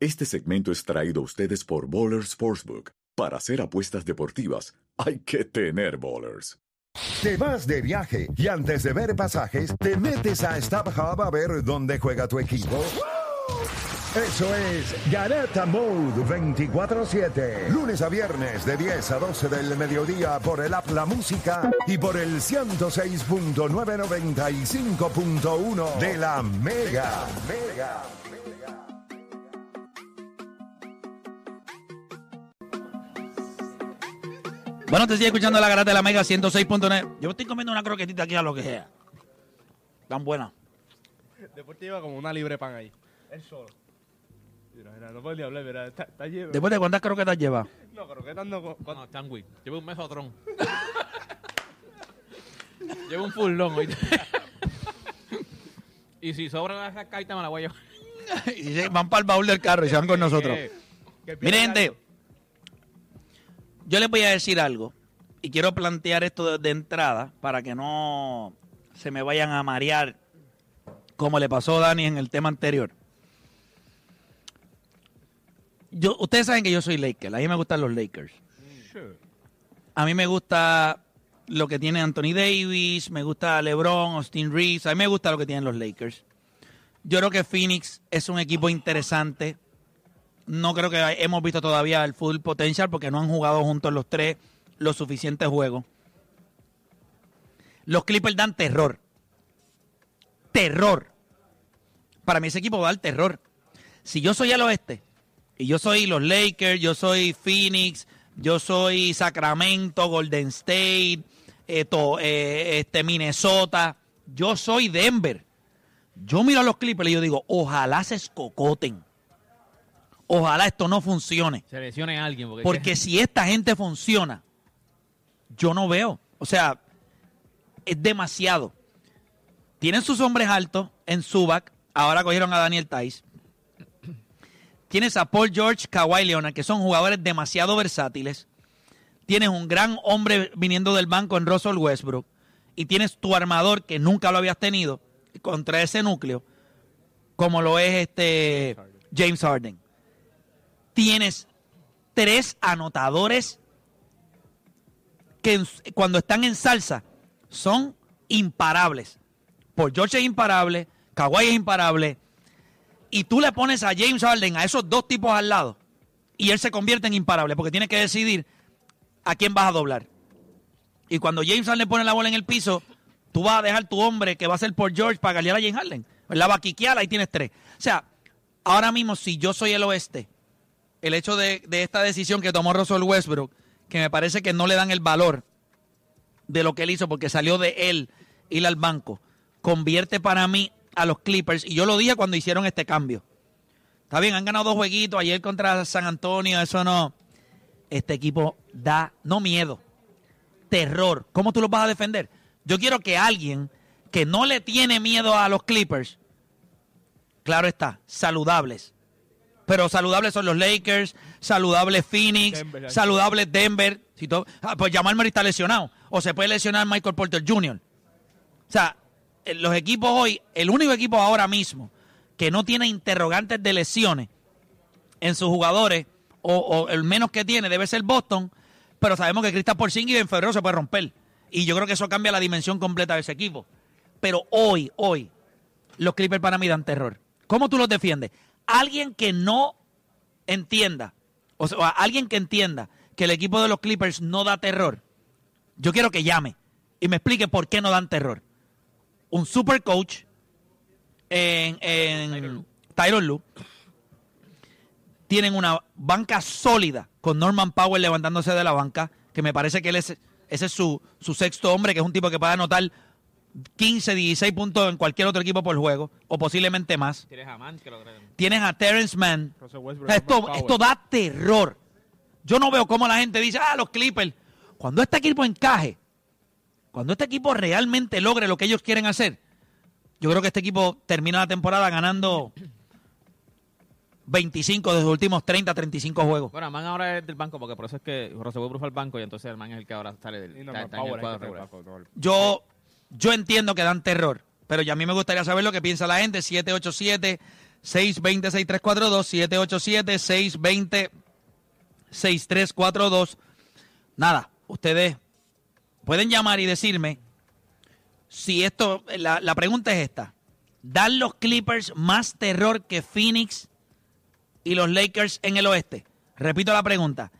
Este segmento es traído a ustedes por Bowler Sportsbook. Para hacer apuestas deportivas, hay que tener bowlers. Te vas de viaje y antes de ver pasajes, te metes a StubHub a ver dónde juega tu equipo. Eso es Garata Mode 24-7. Lunes a viernes de 10 a 12 del mediodía por el app La Música y por el 106.995.1 de la Mega. Mega. Bueno, te sigue escuchando la garata de la Mega 106.9. Yo estoy comiendo una croquetita aquí a lo que sea. Tan buena. Después te lleva como una libre pan ahí. Él solo. Mira, mira, no puedo ni hablar, mira, está, está lleno. Después de cuántas croquetas lleva. No, croquetas no. con- No. Llevo un mesotrón. Llevo un full long. ¿oíste? y si sobra esa carta me la voy a llevar. y se van para el baúl del carro y se van con nosotros. que- que Mire, pierde gente, yo les voy a decir algo y quiero plantear esto de, entrada para que no se me vayan a marear como le pasó a Dani en el tema anterior. Yo, ustedes saben que yo soy Laker, a mí me gustan los Lakers. A mí me gusta lo que tiene Anthony Davis, me gusta LeBron, Austin Reeves, a mí me gusta lo que tienen los Lakers. Yo creo que Phoenix es un equipo interesante. No creo que hemos visto todavía el full potential porque no han jugado juntos los tres los suficientes juegos. Los Clippers dan terror. Terror. Para mí ese equipo va a terror. Si yo soy el oeste y yo soy los Lakers, yo soy Phoenix, yo soy Sacramento, Golden State, eh, to- eh, este Minnesota, yo soy Denver. Yo miro a los Clippers y yo digo, ojalá se escocoten. Ojalá esto no funcione. Se lesione a alguien. Porque, Porque si esta gente funciona, yo no veo. O sea, es demasiado. Tienen sus hombres altos en Subac. Ahora cogieron a Daniel Tice. Tienes a Paul George, Kawhi Leonard, que son jugadores demasiado versátiles. Tienes un gran hombre viniendo del banco en Russell Westbrook. Y tienes tu armador, que nunca lo habías tenido, contra ese núcleo, como lo es este James Harden. Tienes tres anotadores que cuando están en salsa son imparables. Por George es imparable, Kawhi es imparable, y tú le pones a James Harden a esos dos tipos al lado, y él se convierte en imparable, porque tiene que decidir a quién vas a doblar. Y cuando James Harden pone la bola en el piso, tú vas a dejar tu hombre que va a ser por George para galear a James Harden. La va a quiquear, ahí tienes tres. O sea, ahora mismo, si yo soy el oeste, el hecho de, esta decisión que tomó Russell Westbrook, que me parece que no le dan el valor de lo que él hizo porque salió de él ir al banco, convierte para mí a los Clippers, y yo lo dije cuando hicieron este cambio. Está bien, han ganado dos jueguitos, ayer contra San Antonio, eso no. Este equipo da, no miedo, terror. ¿Cómo tú los vas a defender? Yo quiero que alguien que no le tiene miedo a los Clippers, claro está, saludables. Pero saludables son los Lakers, saludables Phoenix, Denver, saludables Denver. Si todo, ah, pues Jamal Murray está lesionado. O se puede lesionar Michael Porter Jr. O sea, eh, los equipos hoy, el único equipo ahora mismo que no tiene interrogantes de lesiones en sus jugadores, o, o el menos que tiene debe ser Boston, pero sabemos que Kristaps Porzingis en febrero se puede romper. Y yo creo que eso cambia la dimensión completa de ese equipo. Pero hoy, hoy, los Clippers para mí dan terror. ¿Cómo tú los defiendes? Alguien que no entienda, o sea, alguien que entienda que el equipo de los Clippers no da terror, yo quiero que llame y me explique por qué no dan terror. Un super coach en, en Tyron Lue. Tienen una banca sólida con Norman Powell levantándose de la banca, que me parece que él es, ese es su, su sexto hombre, que es un tipo que puede anotar 15, 16 puntos en cualquier otro equipo por juego, o posiblemente más. Tienes a Man que lo traen. Tienes a Terrence Mann. Esto, esto da terror. Yo no veo cómo la gente dice, ah, los Clippers. Cuando este equipo encaje, cuando este equipo realmente logre lo que ellos quieren hacer, yo creo que este equipo termina la temporada ganando 25 de sus últimos 30, 35 juegos. Bueno, Man ahora es del banco porque por eso es que Westbrook fue al banco y entonces el Man es el que ahora sale del Y está- está en el cuadro regular. no, Yo, yo entiendo que dan terror, pero ya a mí me gustaría saber lo que piensa la gente. 787-620-6342, 787-620-6342. Nada, ustedes pueden llamar y decirme si esto, la, la pregunta es esta. ¿Dan los Clippers más terror que Phoenix y los Lakers en el oeste? Repito la pregunta.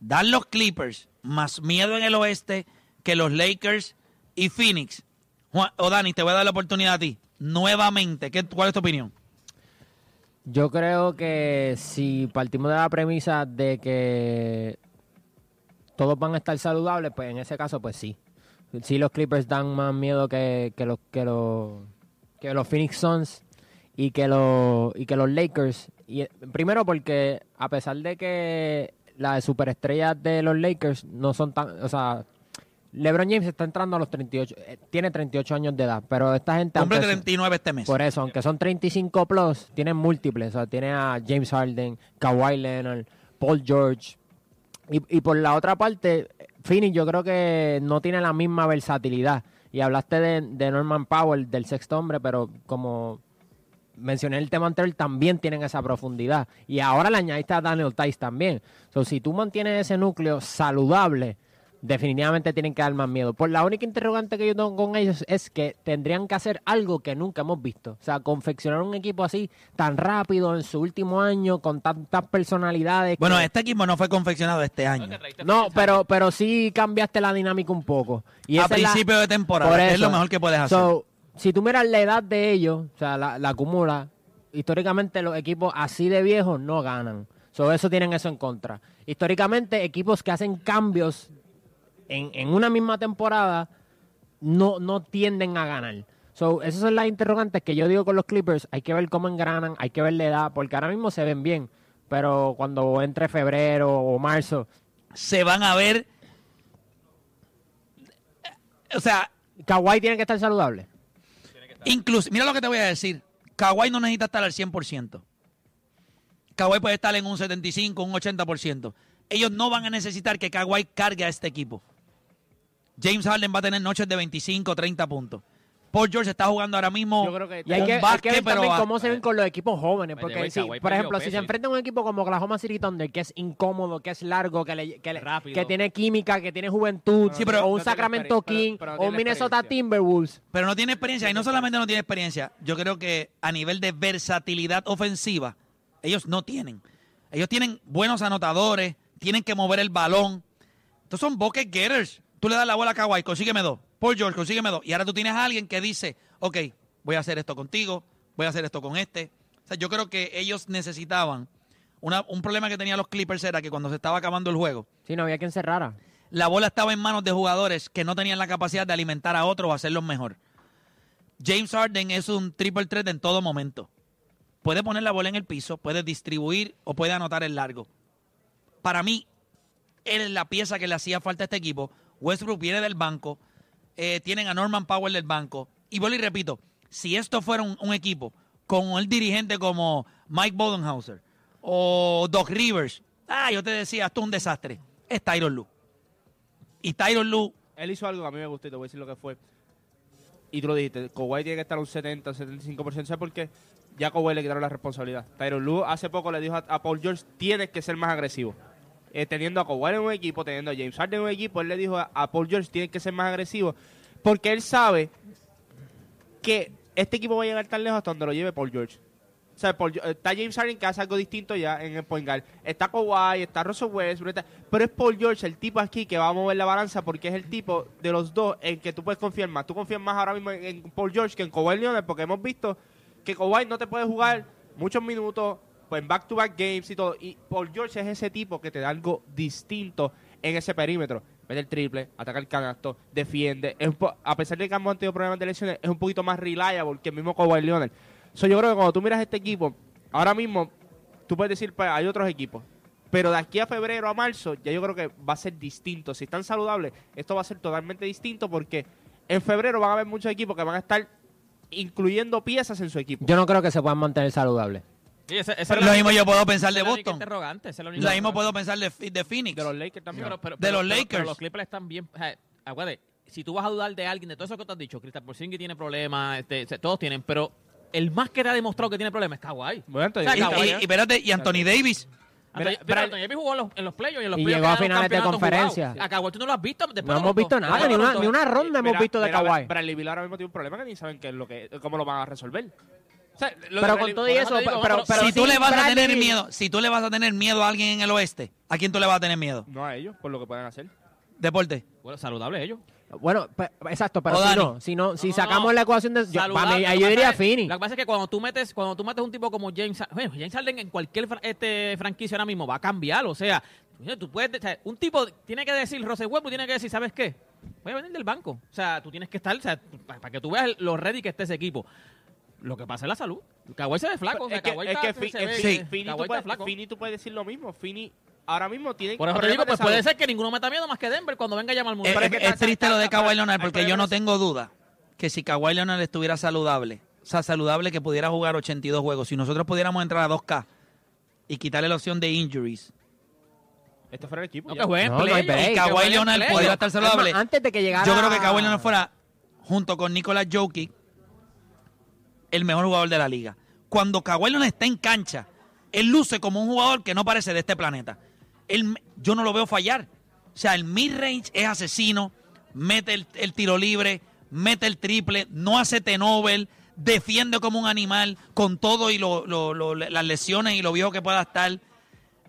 ¿Dan los Clippers más miedo en el oeste que los Lakers y Phoenix? Juan, o Dani, te voy a dar la oportunidad a ti. Nuevamente, ¿qué, ¿cuál es tu opinión? Yo creo que si partimos de la premisa de que todos van a estar saludables, pues en ese caso, pues sí. Sí, los Clippers dan más miedo que, que los que los Phoenix Suns y que los y que los Lakers. Primero porque a pesar de que las superestrellas de los Lakers no son tan, o sea, LeBron James está entrando a los 38, eh, tiene 38 años de edad, pero esta gente aunque- 39 este mes. por eso, aunque son 35 plus, tienen múltiples. O sea, tiene a James Harden, Kawhi Leonard, Paul George. Y, y por la otra parte, Phoenix yo creo que no tiene la misma versatilidad. Y hablaste de, de Norman Powell, del sexto hombre, pero como mencioné en el tema anterior, también tienen esa profundidad. Y ahora le añadiste a Daniel Tice también. So, si tú mantienes ese núcleo saludable, definitivamente tienen que dar más miedo. Por la única interrogante que yo tengo con ellos es que tendrían que hacer algo que nunca hemos visto. O sea, confeccionar un equipo así tan rápido en su último año, con tantas personalidades. Bueno, que- este equipo no fue confeccionado este año. no, pero, pero sí cambiaste la dinámica un poco. Y a la- principio de temporada, es lo mejor que puedes hacer. So, si tú miras la edad de ellos, o sea, la, la acumula, históricamente los equipos así de viejos no ganan. So, eso tienen eso en contra. Históricamente, equipos que hacen cambios en, en una misma temporada no, no tienden a ganar. So, esas son las interrogantes que yo digo con los Clippers. Hay que ver cómo engranan, hay que ver la edad, porque ahora mismo se ven bien. Pero cuando entre febrero o marzo, Se van a ver. O sea, Kawhi tiene que estar saludable. Incluso, mira lo que te voy a decir. Kawhi no necesita estar al 100%. Kawhi puede estar en un 75, un 80%. Ellos no van a necesitar que Kawhi cargue a este equipo. James Harden va a tener noches de 25, 30 puntos. Paul George está jugando ahora mismo Yo creo que Y hay que, hay básquet, que ver pero también cómo se ven con los equipos jóvenes. Porque, si, por ejemplo, si se enfrenta a un equipo como Oklahoma City Thunder, que es incómodo, que es largo, que, le, que, le- Rápido. que tiene química, que tiene juventud, Sí, pero- o un no Sacramento pero- King, pero no o un Minnesota. Timberwolves. pero no tiene experiencia. Y no solamente no tiene experiencia, yo creo que a nivel de versatilidad ofensiva, ellos no tienen. Ellos tienen buenos anotadores, tienen que mover el balón. Estos son bucket getters. Tú le das la bola a Kawhi, consígueme dos. Paul George, consígueme dos. Y ahora tú tienes a alguien que dice, ok, voy a hacer esto contigo, voy a hacer esto con este. O sea, yo creo que ellos necesitaban, una- un problema que tenían los Clippers era que cuando se estaba acabando el juego, Sí, no había quien cerrara. la bola estaba en manos de jugadores que no tenían la capacidad de alimentar a otros o hacerlos mejor. James Harden es un triple threat en todo momento. Puede poner la bola en el piso, puede distribuir o puede anotar el largo. Para mí, él es la pieza que le hacía falta a este equipo. Westbrook viene del banco, eh, tienen a Norman Powell del banco. Y vuelvo y repito, si esto fuera un, equipo con el dirigente como Mike Bodenhauser o Doc Rivers, ah, yo te decía, esto es un desastre. Es Tyron Lue. Y Tyron Lue Él hizo algo que a mí me gustó y te voy a decir lo que fue. Y tú lo dijiste, Kawhi tiene que estar un 70, 75%. ¿Sabes por qué? Ya Kawhi le quitaron la responsabilidad. Tyron Lue hace poco le dijo a, a Paul George, tienes que ser más agresivo. Eh, teniendo a Kawhi en un equipo, teniendo a James Harden en un equipo, él le dijo a, Paul George, tienes que ser más agresivo. Porque él sabe que este equipo va a llegar tan lejos hasta donde lo lleve Paul George. O sea, Paul- está James Harden que hace algo distinto ya en el point guard. Está Kawhi, está Russell Westbrook, pero es Paul George el tipo aquí que va a mover la balanza porque es el tipo de los dos en que tú puedes confiar más. Tú confías más ahora mismo en, en Paul George que en Kawhi Leonard porque hemos visto que Kawhi no te puede jugar muchos minutos pues, en back-to-back games y todo. Y Paul George es ese tipo que te da algo distinto en ese perímetro. mete el triple, ataca el canasto, defiende. A pesar de que hemos tenido problemas de lesiones, es un poquito más reliable que el mismo Kawhi Leonard. So, yo creo que cuando tú miras este equipo, ahora mismo, tú puedes decir, pues hay otros equipos. Pero de aquí a febrero a marzo, ya yo creo que va a ser distinto. Si están saludables, esto va a ser totalmente distinto porque en febrero van a haber muchos equipos que van a estar incluyendo piezas en su equipo. Yo no creo que se puedan mantener saludables. Sí, ese- esa es Lo mismo yo puedo pensar de Boston. es Lo mismo puedo pensar de, de Phoenix. de los Lakers también. Pero- pero- De pero- los pero- Lakers. Pero los Clippers están bien. o sea, acuérdate, si tú vas a dudar de alguien, de todo eso que te has dicho, Kristaps Porzingis tiene problemas, este, se- todos tienen, pero el más que te ha demostrado que tiene problemas es Kawhi. Bueno, entonces, O sea, y, Kawhi, y- y espérate, y Anthony Davis. Pero Anthony Davis jugó en los, en los playoffs y en los Y llegó a finales de conferencia. A Kawhi tú no lo has visto. Después No hemos visto nada, ni una, ni una ronda hemos visto de mira, Kawhi. Bradley Beal ahora mismo tiene un problema que ni saben qué es lo que, cómo lo van a resolver. O sea, Pero con todo y eso digo, pero, pero pero si tú le vas a tener miedo, si tú le vas a tener miedo a alguien en el oeste, ¿a quién tú le vas a tener miedo? No a ellos, por lo que pueden hacer. Deporte. Bueno, saludable ellos. Bueno, exacto, pero si no, si no, si No, sacamos no. la ecuación de yo, para mí, ahí diría es- Fini. Lo que pasa es que cuando tú metes, cuando tú metes un tipo como James, bueno, James Harden en cualquier fra- este, franquicia ahora mismo va a cambiar, o sea, tú puedes, o sea, un tipo tiene que decir, Rose Huevo tiene que decir, ¿sabes qué? Voy a venir del banco. O sea, tú tienes que estar, o sea, para, para que tú veas lo ready que esté ese equipo. Lo que pasa es la salud. Kawhi se ve flaco, o sea, es que, Kawhi es está- Sí. Fi- Fini, tú está puedes, flaco. Fini tú puedes decir lo mismo. Fini ahora mismo tiene Por eso te digo, problemas de pues puede ser que ninguno meta miedo más que Denver cuando venga a llamar al mundo. Es, Pero es que es está- triste está- lo de está- Kawhi Leonard porque yo no tengo duda que si Kawhi Leonard estuviera saludable, o sea, saludable que pudiera jugar 82 juegos, si nosotros pudiéramos entrar a 2K y quitarle la opción de injuries, Este fuera el equipo. No, ya. que jueguen No, no hay playoff, break. que y Kawhi Leonard pudiera estar saludable, Es más, antes de que llegara yo creo que Kawhi Leonard fuera, junto con Nikola Jokic, el mejor jugador de la liga. Cuando Kawhi Leonard está en cancha, él luce como un jugador que no parece de este planeta. Él, yo no lo veo fallar. O sea, el mid-range es asesino, mete el, tiro libre, mete el triple, no hace tenovel, defiende como un animal con todo y lo- las lesiones y lo viejo que pueda estar.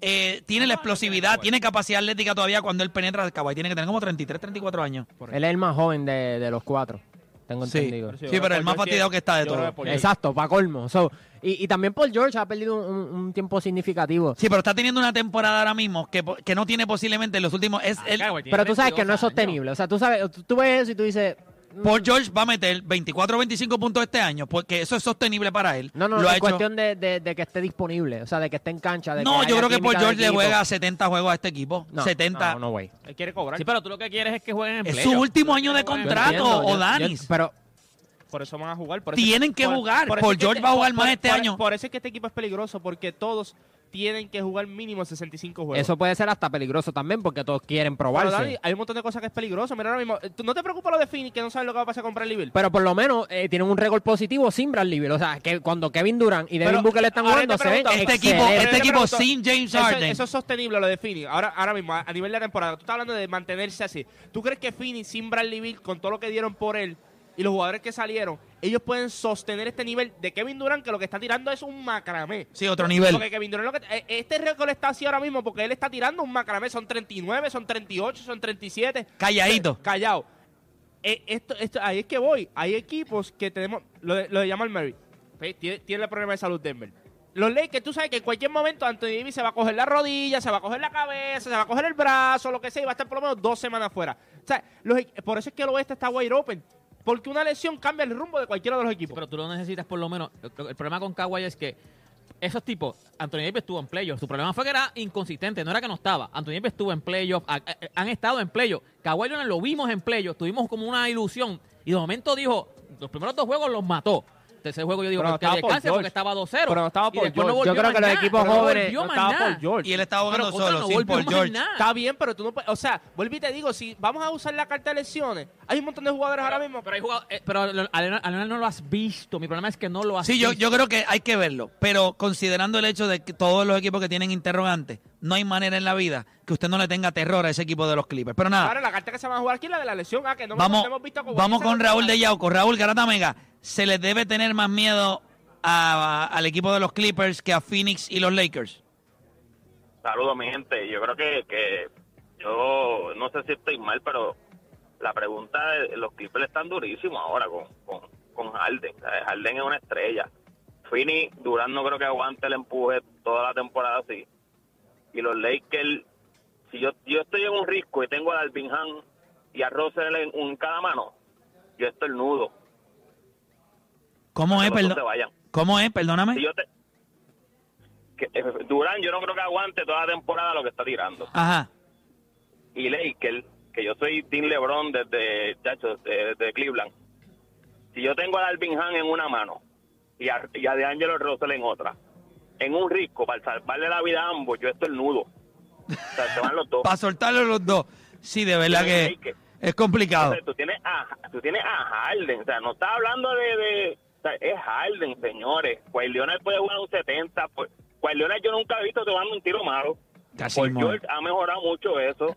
Eh, tiene la explosividad, tiene capacidad atlética todavía cuando él penetra. Kawhi tiene que tener como 33, 34 años. Él es el más joven de los cuatro, tengo Sí. entendido. Sí, pero el más fastidiado que está de todo. Exacto, para colmo. So, y, y también Paul George ha perdido un, un tiempo significativo. Sí, pero está teniendo una temporada ahora mismo que, que no tiene posiblemente en los últimos. Es Ah, el, Pero tú sabes que no 22 es años. sostenible. O sea, tú sabes, tú, tú ves eso y tú dices, Paul George va a meter 24 o 25 puntos este año, porque eso es sostenible para él. no, no, Lo no ha es hecho- cuestión de, de- de que esté disponible. O sea, de que esté en cancha. De No, que yo creo que Paul George le juega 70 juegos a este equipo. No, 70. No, no, güey. Él quiere cobrar. Sí, pero tú lo que quieres es que jueguen en Es playoff. su último año de contrato. o Danis. pero Por eso van a jugar. Por Tienen que por- jugar. por que George este- va a jugar por- más por- este por- año. Por eso es que este equipo es peligroso, porque todos tienen que jugar mínimo 65 juegos. eso puede ser hasta peligroso también porque todos quieren Pero, probarse. Dani, hay un montón de cosas que es peligroso. Mira ahora mismo, eh, ¿tú no te preocupa lo de Phoenix que no sabes lo que va a pasar con Bradley Beal? Pero por lo menos eh, tienen un récord positivo sin Bradley Beal. O sea, que cuando Kevin Durant y Devin Pero, Booker le están jugando, se ven Este equipo, este Te equipo pregunto, sin James Eso, Harden. eso es sostenible lo de Phoenix. Ahora, ahora mismo, a, a nivel de temporada, tú estás hablando de mantenerse así. ¿Tú crees que Phoenix sin Bradley Beal, con todo lo que dieron por él y los jugadores que salieron, ellos pueden sostener este nivel de Kevin Durant, que lo que está tirando es un macramé? Sí, otro nivel. Porque Kevin Durant, lo que, eh, este récord está así ahora mismo porque él está tirando un macramé. Son 39, son 38, son 37. Calladito. Callado. Eh, esto, esto, ahí es que voy. Hay equipos que tenemos. Lo de, lo de Jamal Murray. Pues, Tiene, tiene el problema de salud Denver. Los Lakers, tú sabes que en cualquier momento Anthony Davis se va a coger la rodilla, se va a coger la cabeza, se va a coger el brazo, lo que sea, y va a estar por lo menos dos semanas fuera. O sea, los por eso es que el oeste está wide open. Porque una lesión cambia el rumbo de cualquiera de los equipos. pero tú lo necesitas por lo menos. El, problema con Kawhi es que esos tipos, Anthony Davis estuvo en playoffs. Su problema fue que era inconsistente, no era que no estaba. Anthony Davis estuvo en playoffs, ha- ha- han estado en playoffs. Kawhi Leonard lo vimos en playoffs, tuvimos como una ilusión y de momento dijo, los primeros dos juegos los mató. Tercer juego yo digo no que descanse George. porque estaba 2-0. Pero no estaba Paul después no George. Yo creo que los equipos jóvenes no estaba nada. Paul George. Y él estaba jugando Pero, solo, no sin más George. nada. Está bien, pero tú no puedes. O sea, vuelvo y te digo, si vamos a usar la carta de lesiones, hay un montón de jugadores ahora mismo. Pero, hay jugado- eh, pero a no lo has visto. Mi problema es que no lo has Sí, yo, visto. yo creo que hay que verlo, pero considerando el hecho de que todos los equipos que tienen interrogantes, no hay manera en la vida que usted no le tenga terror a ese equipo de los Clippers. Pero nada, Ahora la carta que se va a jugar aquí es la de la lesión. Ah, que no vamos, hemos visto cómo vamos con Raúl de Yauco. Raúl Garata Mega, ¿se les debe tener más miedo a- al equipo de los Clippers que a Phoenix y los Lakers? Saludos, mi gente. Yo creo que, que yo no sé si estoy mal, pero la pregunta de los Clippers están durísimos ahora con, con, Harden. Harden es una estrella. Fini, Durán no creo que aguante el empuje toda la temporada así. Y los Lakers Si yo, yo estoy en un risco y tengo a Alvin Han y a Russell en cada mano, yo estoy nudo. ¿Cómo es, perdón? ¿Cómo es? Perdóname. Si yo te, que, eh, Durán, yo no creo que aguante toda la temporada lo que está tirando. Ajá. Y Laker, que yo soy Team LeBron desde, chacho, desde, desde Cleveland. Si yo tengo a Alvin Han en una mano y a, y a DeAngelo Russell en otra, en un risco para salvarle la vida a ambos, yo estoy nudo. O sea, se van los dos. Para soltarlo los dos. Sí, de verdad que que- es complicado. Tú tienes a tú tienes a Harden, o sea, no estás hablando de, de o sea, es Harden, señores. Pues Leonard puede jugar un 70, pues pues Leonard yo nunca he visto tomando un tiro malo. Mo- George ha mejorado mucho eso.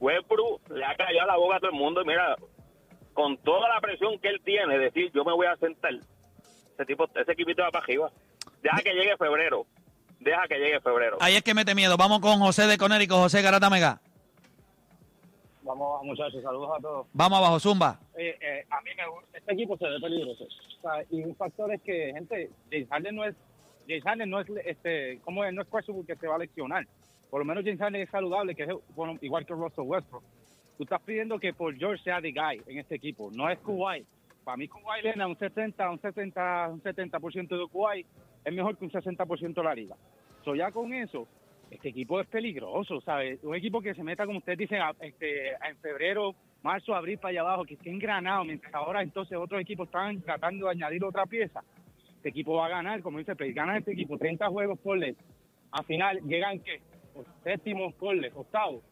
Westbrook le ha callado la boca a todo el mundo y mira, con toda la presión que él tiene, decir yo me voy a sentar, ese tipo, ese equipito va para arriba. Deja que llegue febrero. Deja que llegue febrero. Ahí es que mete miedo. Vamos con José de Conérico, José Garata Mega. Vamos, muchachos, saludos a todos. Vamos abajo, Zumba. Eh, eh, a mí me gusta, este equipo se ve peligroso. O sea, y un factor es que, gente, James Harden no es, James Harden no es, este, como es, no es questionable que se va a leccionar. Por lo menos James Harden es saludable, que es bueno, igual que Russell Westbrook. Tú estás pidiendo que Paul George sea the guy en este equipo, no es Kuwait. Para mí Kuwait Leonard, un 70, un 70, un 70% de Kuwait es mejor que un 60% de la liga. So, ya con eso, este equipo es peligroso, ¿sabes? Un equipo que se meta, como ustedes dicen, a- este, en febrero, marzo, abril para allá abajo, que esté engranado, mientras ahora entonces otros equipos están tratando de añadir otra pieza. Este equipo va a ganar, como dice Play, gana este equipo 30 juegos por ley. Al final llegan, ¿qué? Séptimo por ley, octavo.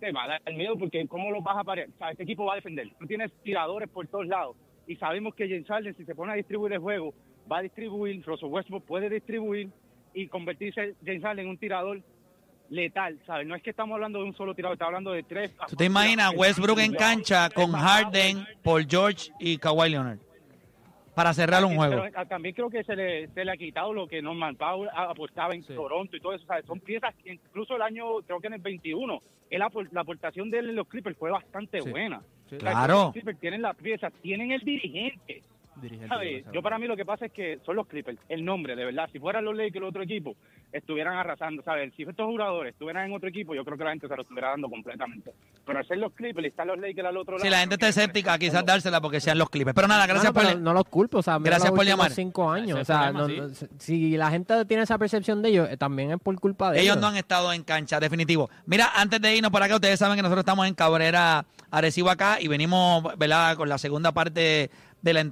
Te va a dar miedo porque ¿cómo lo vas a parar? O sea, este equipo va a defender. Tú tienes tiradores por todos lados. Y sabemos que James Harden, si se pone a distribuir el juego, va a distribuir, Russell Westbrook puede distribuir y convertirse James Harden en un tirador letal, ¿sabes? No es que estamos hablando de un solo tirador, estamos hablando de tres. ¿Tú te imaginas Westbrook en cancha con Harden, Paul George y Kawhi Leonard? Para cerrar un juego. Pero, ah, también creo que se le, se le ha quitado lo que Norman Powell a- apostaba en Toronto y todo eso. ¿sabes? Son piezas que incluso el año, creo que en el 21, él la aportación de él en los Clippers fue bastante Sí. buena. Sí. Claro. Los Clippers tienen las piezas, tienen el dirigente. Yo para mí lo que pasa es que son los Clippers, el nombre, de verdad. Si fueran los Lakers, el otro equipo, estuvieran arrasando, ¿sabes? Si estos jugadores estuvieran en otro equipo, yo creo que la gente se lo estuviera dando completamente. Pero al ser los Clippers y estar los Lakers al otro lado... Si la gente está escéptica, quizás dársela porque sean los clipes. Pero nada, gracias Bueno, por... pero no los culpo, o sea, Gracias los por llamar. cinco años, o sea, problema, no- no- si la gente tiene esa percepción de ellos, eh, también es por culpa de ellos. Ellos no han estado en cancha, definitivo. Mira, antes de irnos por acá, ustedes saben que nosotros estamos en Cabrera Arecibo acá y venimos, ¿verdad?, con la segunda parte de la entrevista.